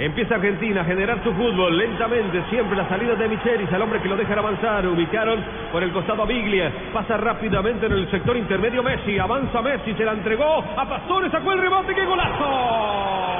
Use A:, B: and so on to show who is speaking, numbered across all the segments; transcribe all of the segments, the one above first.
A: Empieza Argentina a generar su fútbol lentamente, siempre la salida de Michelis, al hombre que lo dejan avanzar, ubicaron por el costado a Biglia, pasa rápidamente en el sector intermedio Messi, avanza Messi, se la entregó a Pastores, sacó el rebote, ¡qué golazo!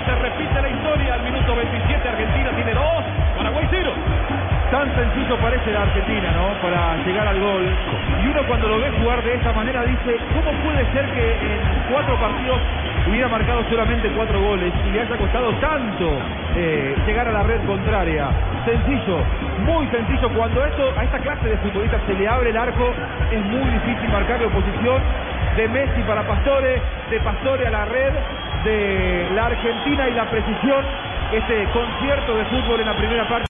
B: Tan sencillo parece la Argentina, ¿no? Para llegar al gol. Y uno cuando lo ve jugar de esta manera dice, ¿cómo puede ser que en cuatro partidos hubiera marcado solamente cuatro goles y le haya costado tanto eh, llegar a la red contraria? Sencillo, muy sencillo. Cuando esto, a esta clase de futbolistas se le abre el arco, es muy difícil marcar la oposición de Messi para Pastore, de Pastore a la red, de la Argentina y la precisión, este concierto de fútbol en la primera parte.